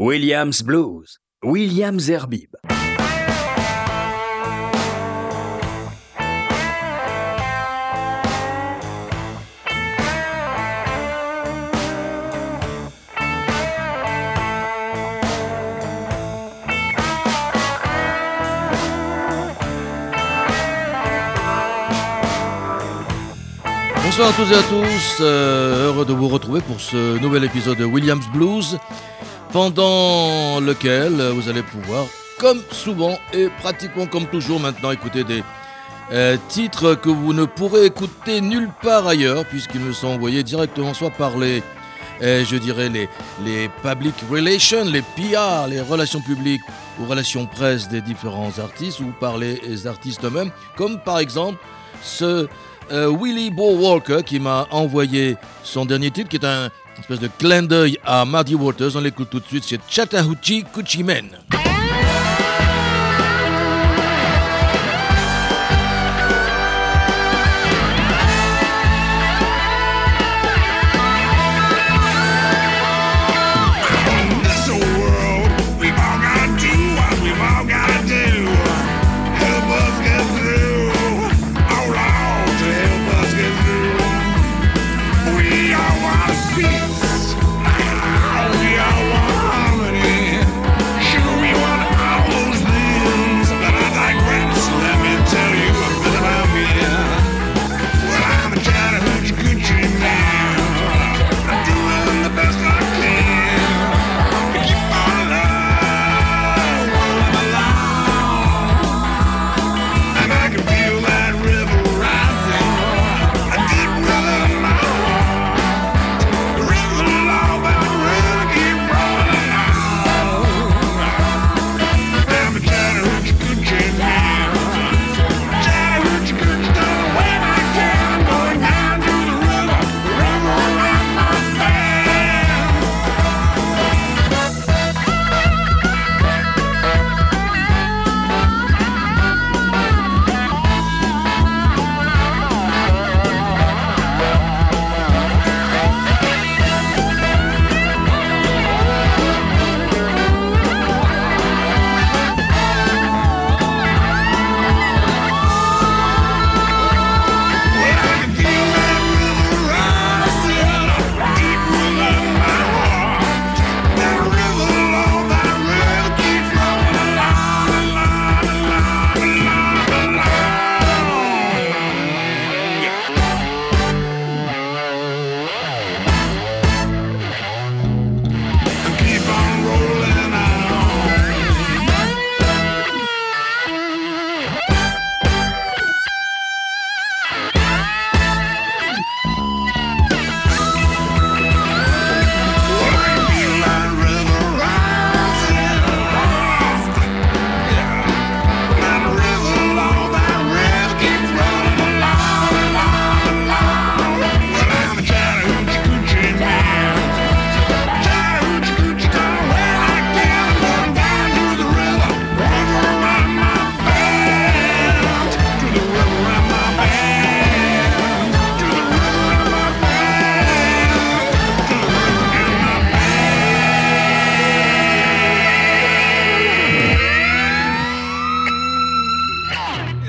Williams Blues, Williams Herbib. Bonsoir à tous et à tous, euh, heureux de vous retrouver pour ce nouvel épisode de Williams Blues, pendant lequel vous allez pouvoir, comme souvent et pratiquement comme toujours maintenant, écouter des euh, titres que vous ne pourrez écouter nulle part ailleurs, puisqu'ils me sont envoyés directement soit par les, euh, je dirais, les, les public relations, les PR, les relations publiques ou relations presse des différents artistes, ou par les artistes eux-mêmes, comme par exemple ce euh, Willie Bo Walker qui m'a envoyé son dernier titre qui est un espèce de clin d'œil à Muddy Waters. On l'écoute tout de suite, c'est Chattahoochee Coochie Man.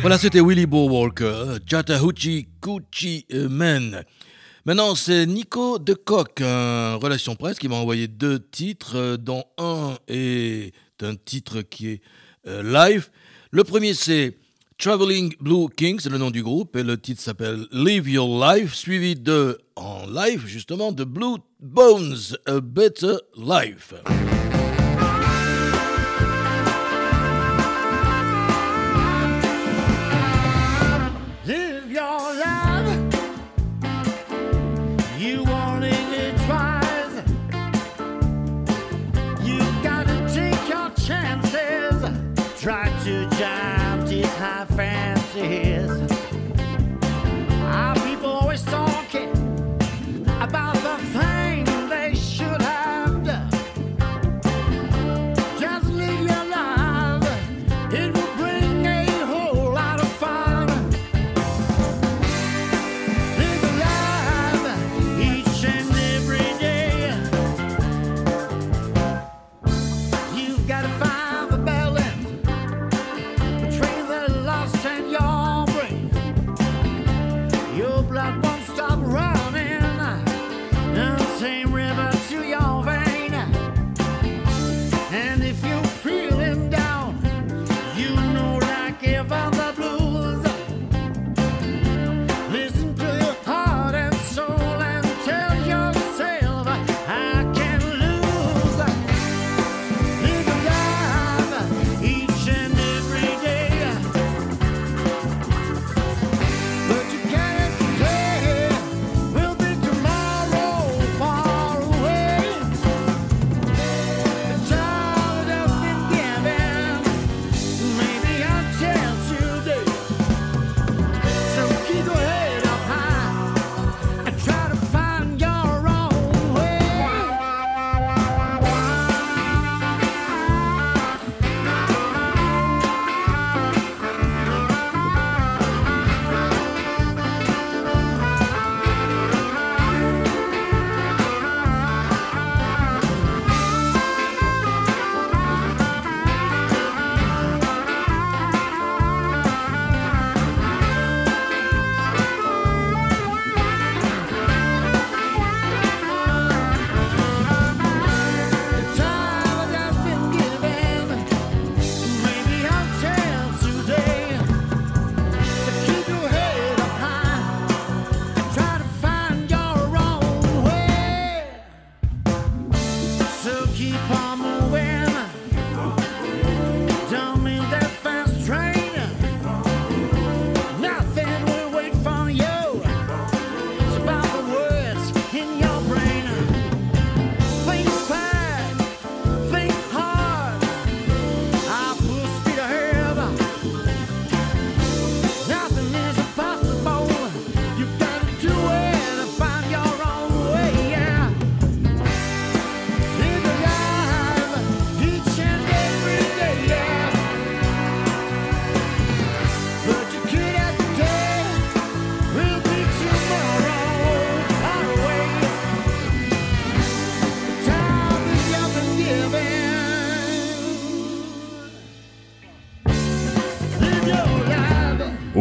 Voilà, c'était Willie Bo Walker, Chattahoochee Coochie Man. Maintenant, c'est Nico de Coq, un relation presse, qui m'a envoyé deux titres, euh, dont un est un titre qui est euh, live. Le premier, c'est Traveling Blue King, c'est le nom du groupe, et le titre s'appelle Live Your Life, suivi de, en live justement, de Blue Bones, A Better Life.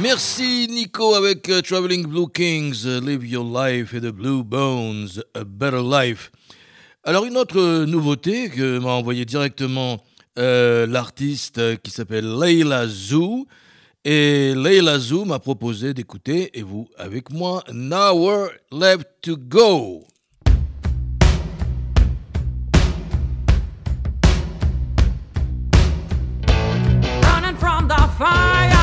Merci Nico avec euh, Traveling Blue Kings, euh, Live Your Life et The Blue Bones, A Better Life. Alors une autre euh, nouveauté que m'a envoyé directement l'artiste qui s'appelle Leila Zou. Et Leila Zou m'a proposé d'écouter, et vous avec moi, Now We're Left to Go. Running from the fire.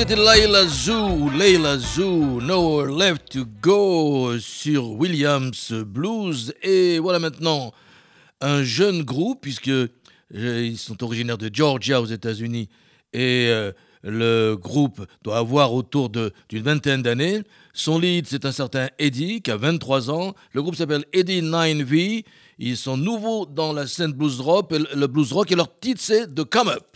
c'était Layla Zoo, Layla Zoo, Nowhere Left to Go sur Williams Blues. Et voilà maintenant un jeune groupe, puisque euh, ils sont originaires de Georgia aux États-Unis. Et euh, le groupe doit avoir autour d'une vingtaine d'années. Son lead, c'est un certain Eddie, qui a 23 ans. Le groupe s'appelle Eddie 9V. Ils sont nouveaux dans la scène blues rock, le blues rock, et leur titre, c'est The Come Up.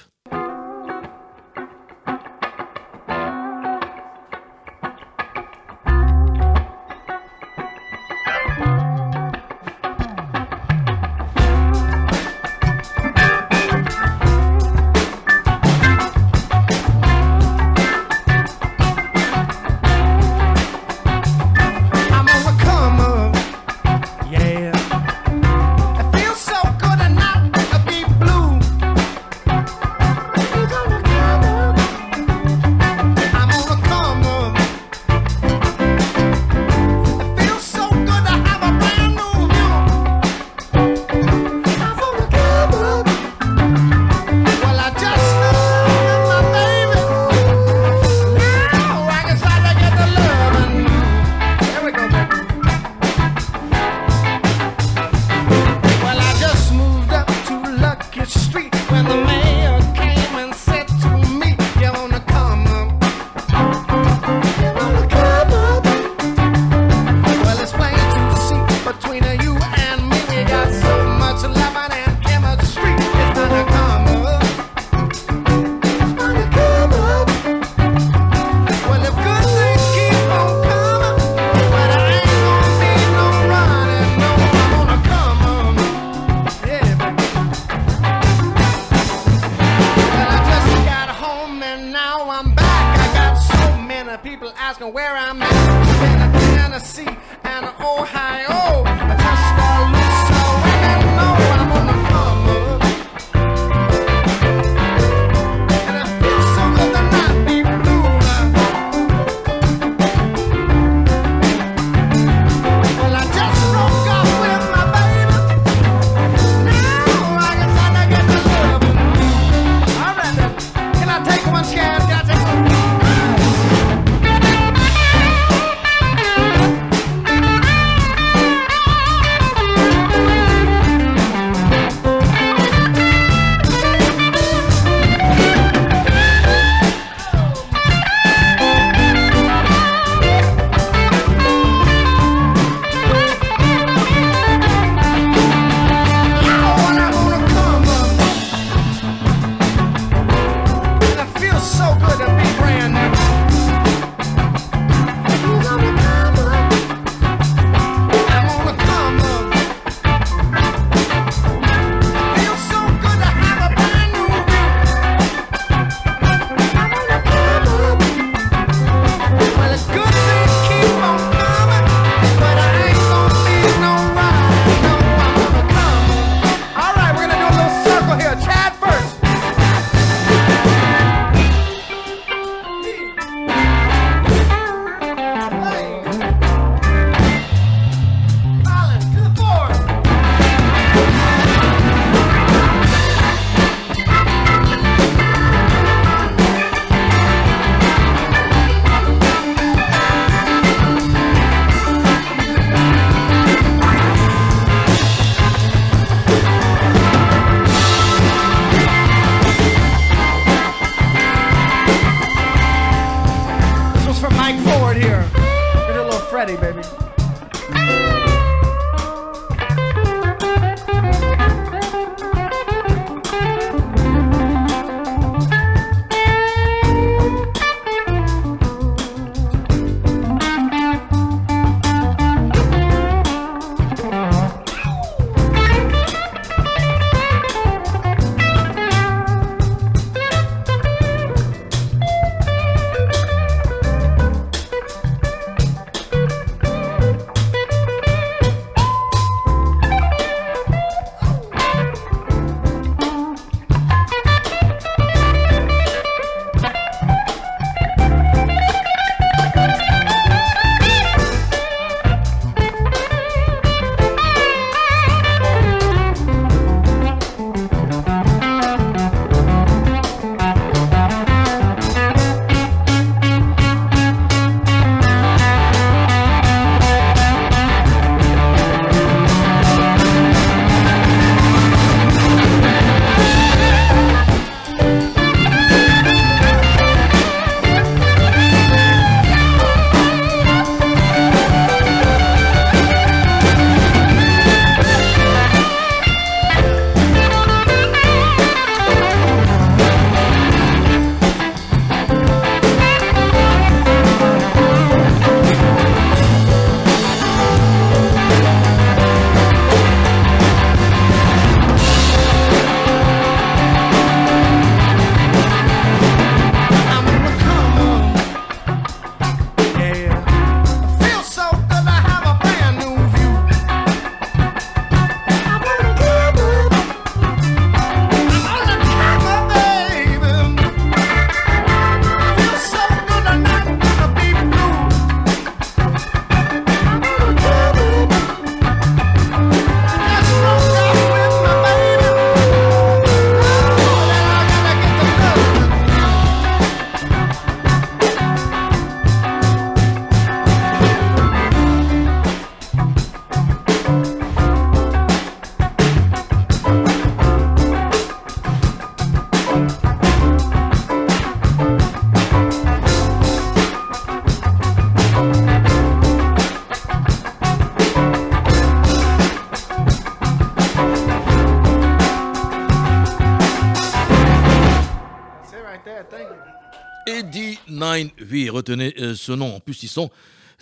Eddie 9V, retenez euh, ce nom. En plus, ils sont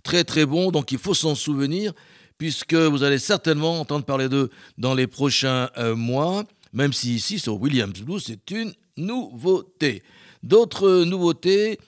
très très bons, donc il faut s'en souvenir, puisque vous allez certainement entendre parler d'eux dans les prochains euh, mois, même si ici, sur Williams Blues, c'est une nouveauté. D'autres nouveautés,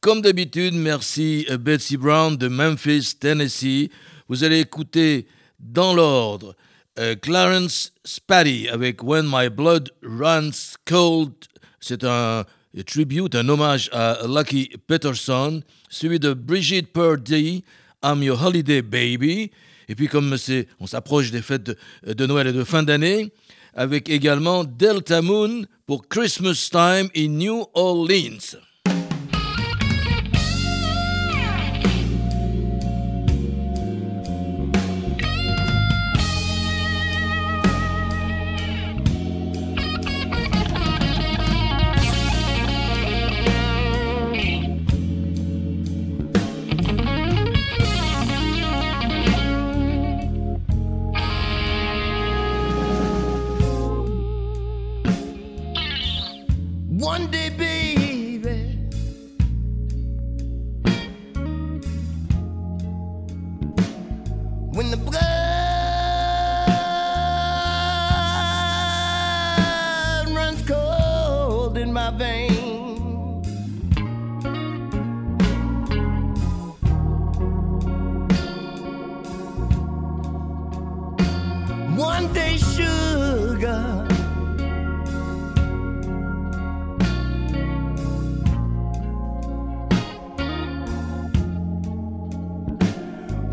comme d'habitude, merci euh, Betsy Brown de Memphis, Tennessee. Vous allez écouter dans l'ordre euh, Clarence Spatty avec When My Blood Runs Cold. C'est un tribute, un hommage à Lucky Peterson, suivi de Bridget Purdy, I'm Your Holiday Baby. Et puis comme on s'approche des fêtes de Noël et de fin d'année, avec également Delta Moon pour Christmas Time in New Orleans.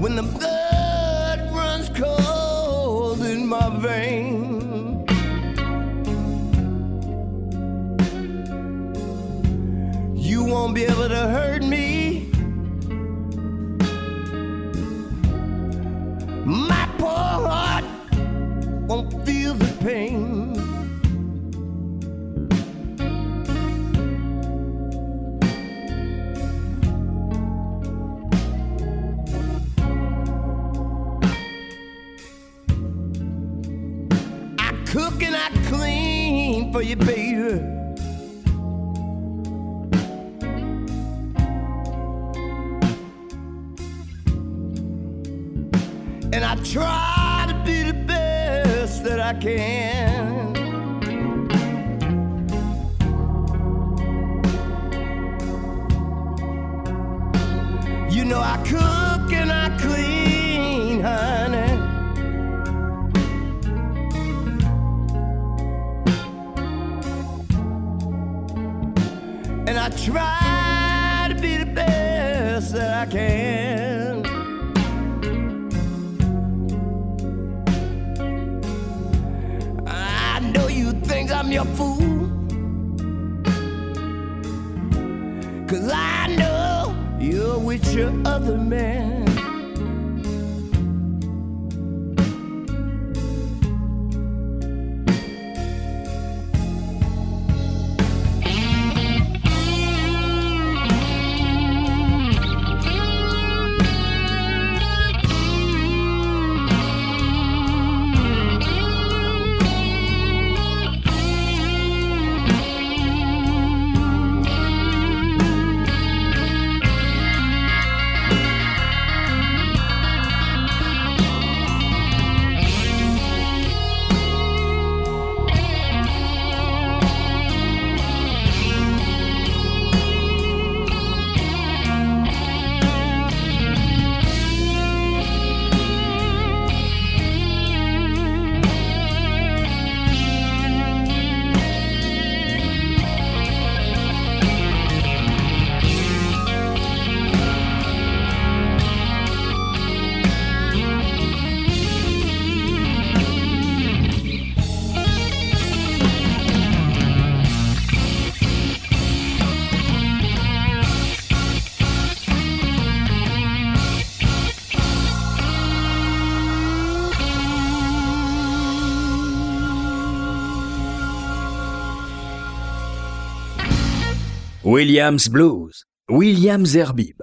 When the blood runs cold in my veins. Williams Blues, Williams Zerbib.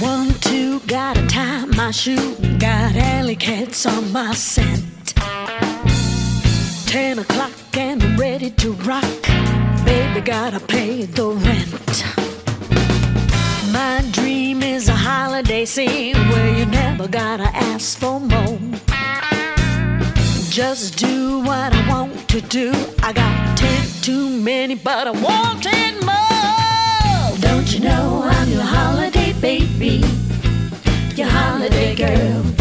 One, two, gotta tie my shoe, got alley cats on my scent. Ten o'clock and I'm ready to rock. Baby, gotta pay the rent. My dream is a holiday scene where you never gotta ask for more. Just do what I want to do. I got ten too many, but I want ten more. Don't you know I'm your holiday baby, your holiday girl?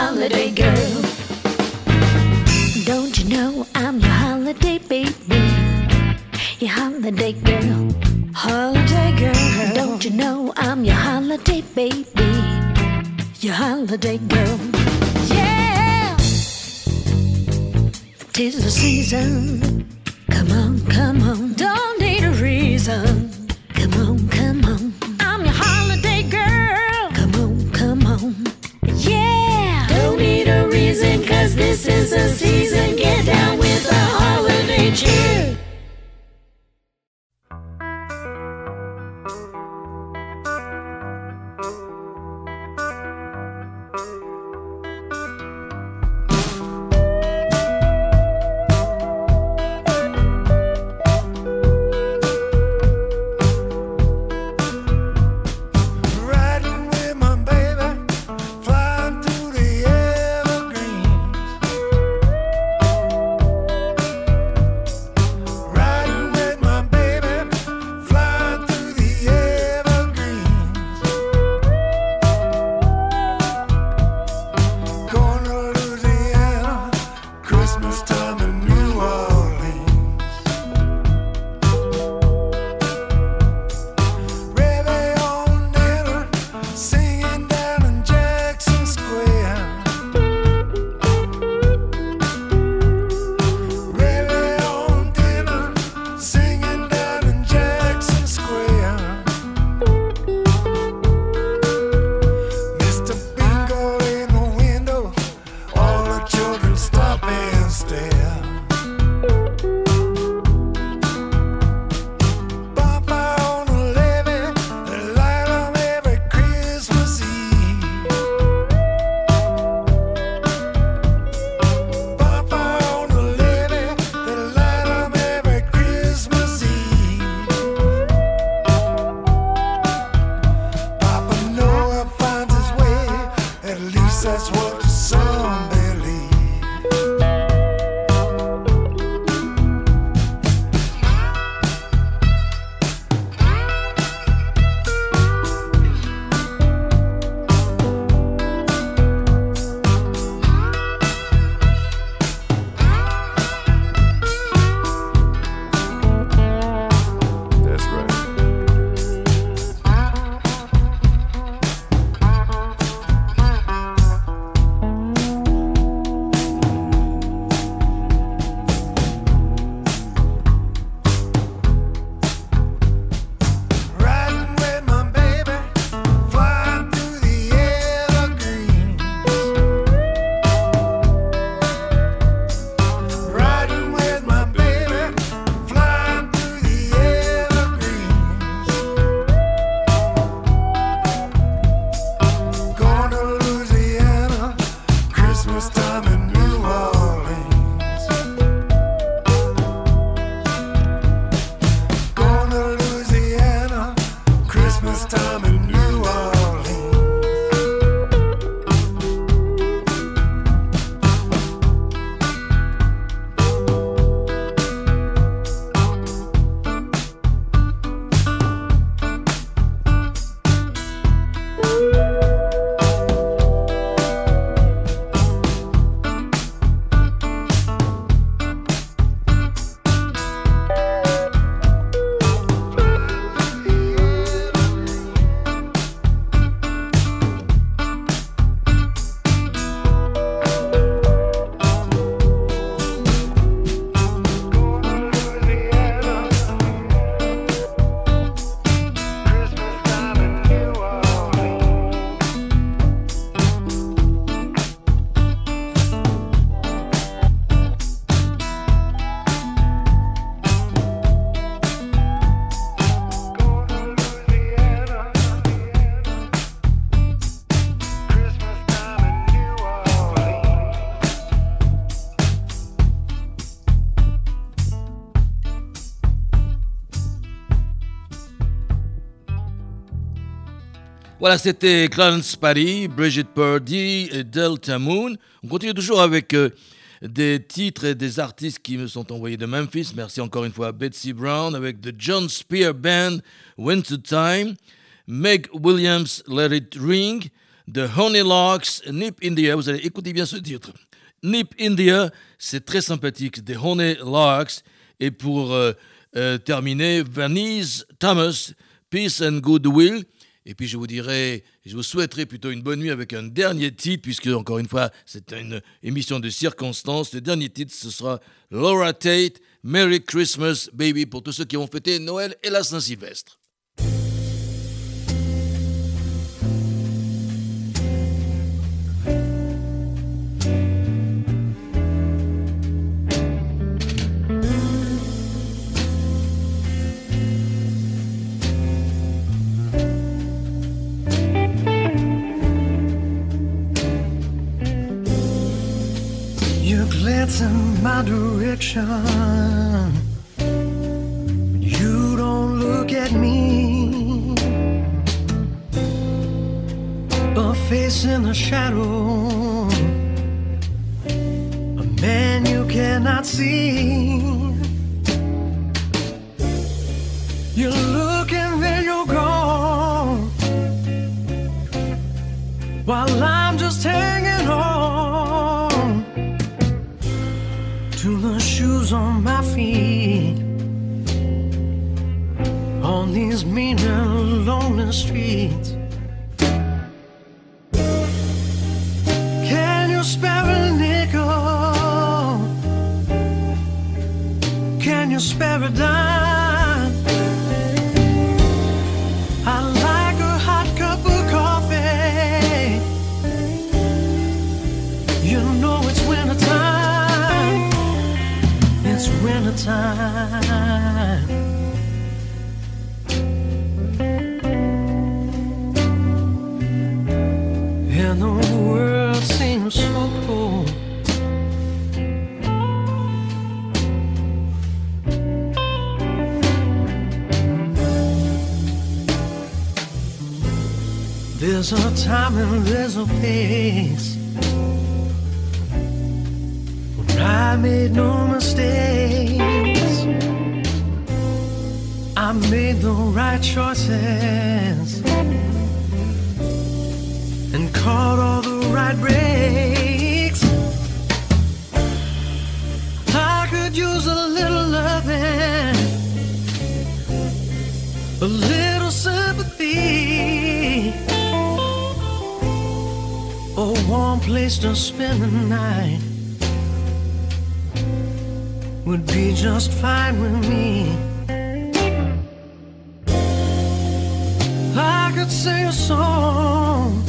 holiday girl. Don't you know I'm your holiday baby? Your holiday girl. Holiday girl. Don't you know I'm your holiday baby? Your holiday girl. Yeah! Tis the season. Come on, come on. This is the season. Get Voilà, c'était Clarence Parry, Bridget Purdy et Delta Moon. On continue toujours avec euh, des titres et des artistes qui me sont envoyés de Memphis. Merci encore une fois à Betsy Brown avec The John Spear Band, Winter Time, Meg Williams, Let It Ring, The Honey Locks, Nip India. Vous allez écouter bien ce titre. Nip India, c'est très sympathique. The Honey Locks. Et pour euh, euh, terminer Vanise Thomas, Peace and Goodwill. Et puis je vous dirai, je vous souhaiterais plutôt une bonne nuit avec un dernier titre, puisque encore une fois, c'est une émission de circonstances. Le dernier titre, ce sera Laura Tate, Merry Christmas Baby, pour tous ceux qui vont fêter Noël et la Saint-Sylvestre. 着 there's a place. When I made no mistakes. I made the right choices and caught all the right breaks. Place to spend the night would be just fine with me. I could sing a song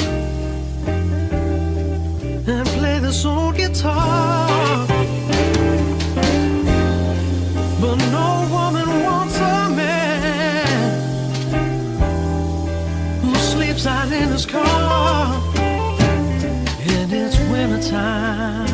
and play this old guitar. But no woman wants a man who sleeps out in his car time.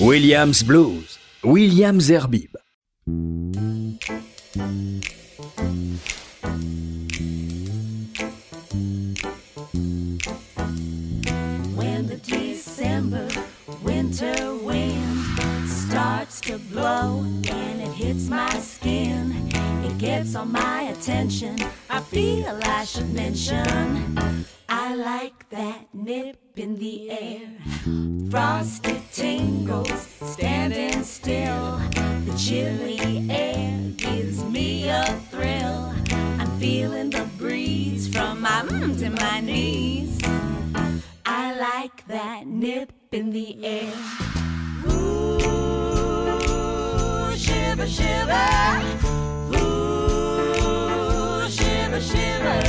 Williams Blues, Williams Herbib. When the December winter wind starts to blow and it hits my skin, it gets on my attention. I feel I should mention. I like that nip in the air. Frosted tingles, standing still. The chilly air gives me a thrill. I'm feeling the breeze from my mm to my knees. I like that nip in the air. Ooh, shiver, shiver. Ooh, shiver, shiver.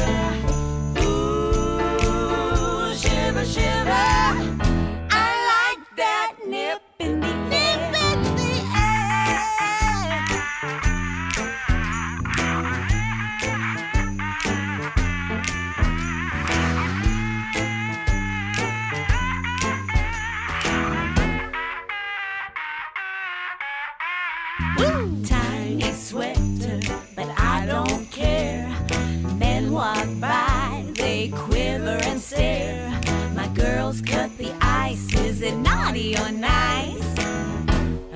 By, they quiver and stare. My girls cut the ice. Is it naughty or nice?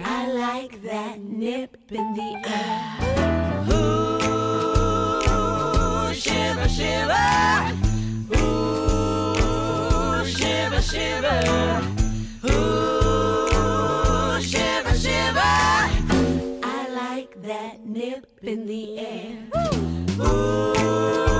I like that nip in the air. Ooh, shiver, shiver. Ooh, shiver, shiver. Ooh, shiver, shiver. I like that nip in the air. Ooh, it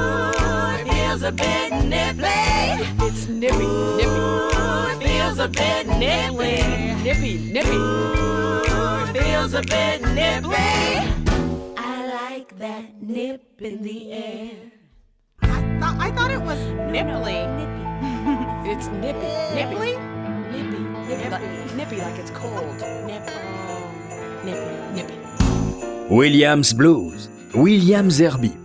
feels a bit nipply. It's nippy, nippy, Ooh, it feels a bit nipply. nippy, nippy. Ooh, it feels a bit nipply. I like that nip in the air. I Thought- I thought it was nipply. It's nippy, nippy, Nipply? nippy, nippy, like, nippy like it's cold. Nip, oh, nippy, nippy. Williams Blues, William Zerbib.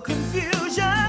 confusion.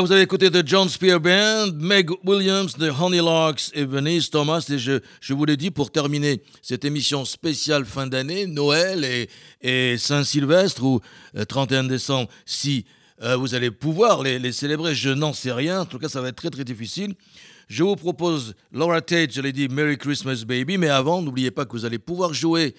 Vous avez écouté The John Spear Band, Meg Williams, The Honeylarks et Venice Thomas. Et je, vous l'ai dit pour terminer cette émission spéciale fin d'année, Noël et, Saint-Sylvestre ou euh, 31 décembre, si euh, vous allez pouvoir les célébrer, je n'en sais rien. En tout cas, ça va être très très difficile. Je vous propose Laura Tate, je l'ai dit, Merry Christmas Baby. Mais avant, n'oubliez pas que vous allez pouvoir jouer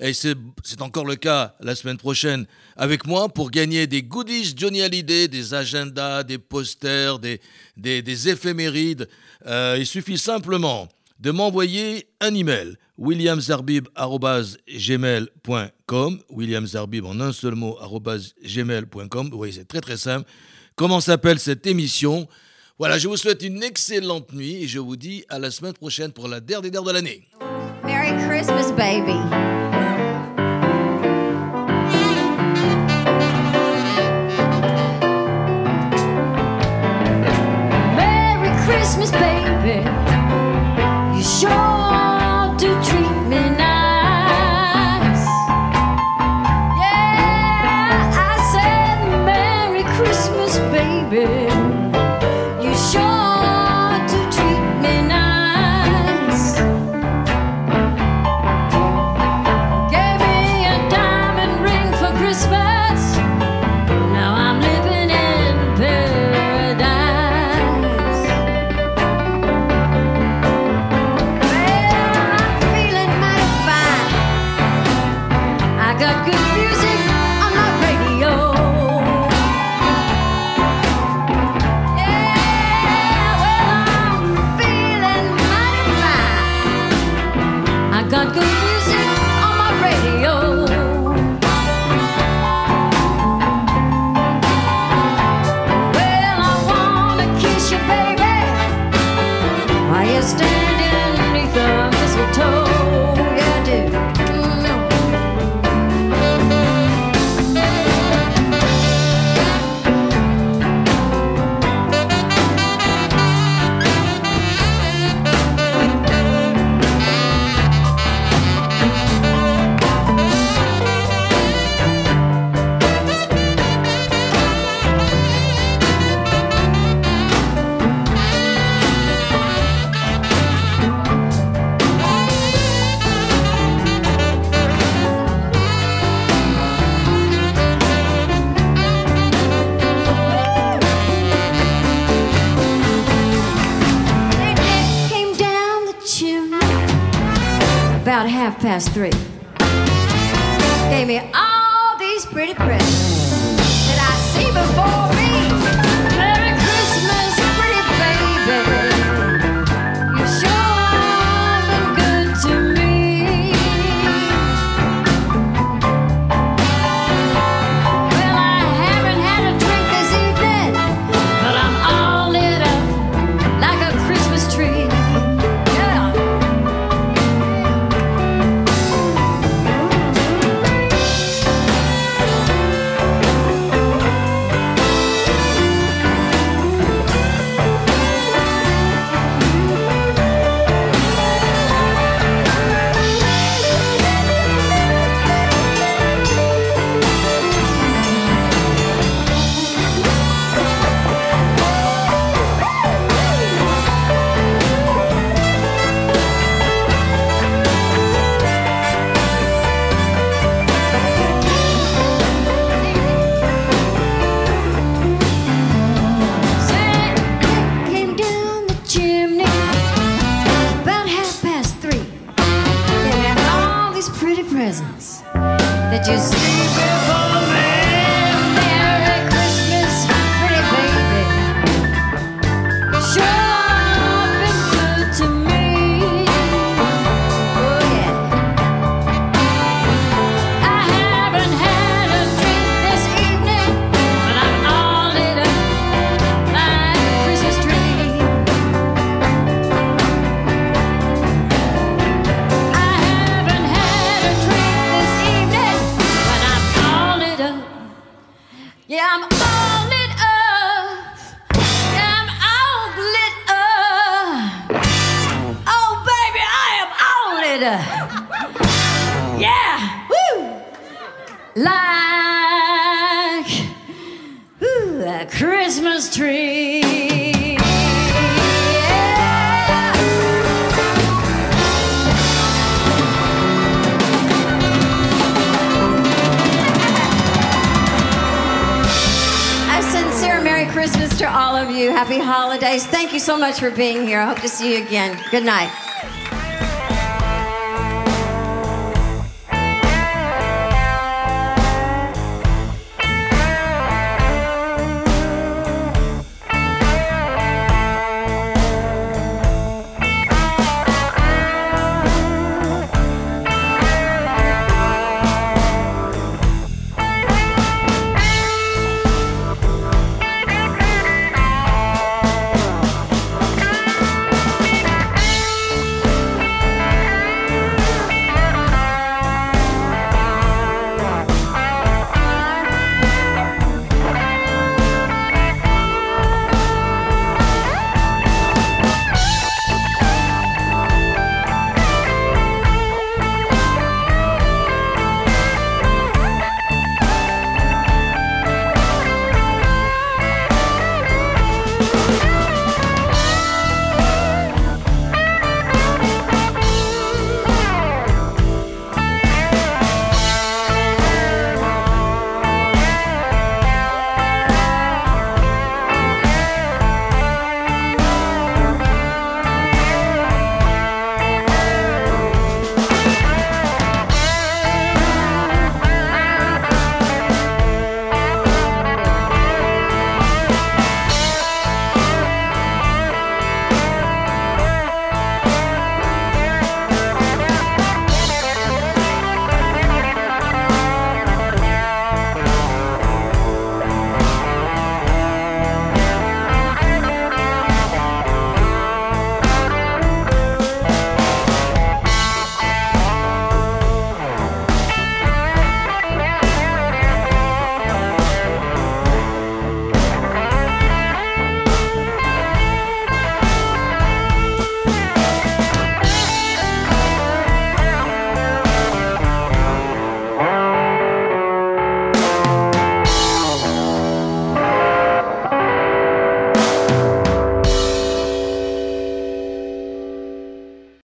et c'est encore le cas la semaine prochaine avec moi pour gagner des goodies Johnny Hallyday, des agendas, des posters, des, des, des éphémérides. Euh, il suffit simplement de m'envoyer un email williamzarbib.gmail.com williamzarbib en un seul mot gmail.com Vous voyez, c'est très très simple. Comment s'appelle cette émission? Voilà, je vous souhaite une excellente nuit et je vous dis à la semaine prochaine pour la dernière de l'année. Merry Christmas, baby. Christmas, baby. Past three. Much for being here. I hope to see you again. Good night.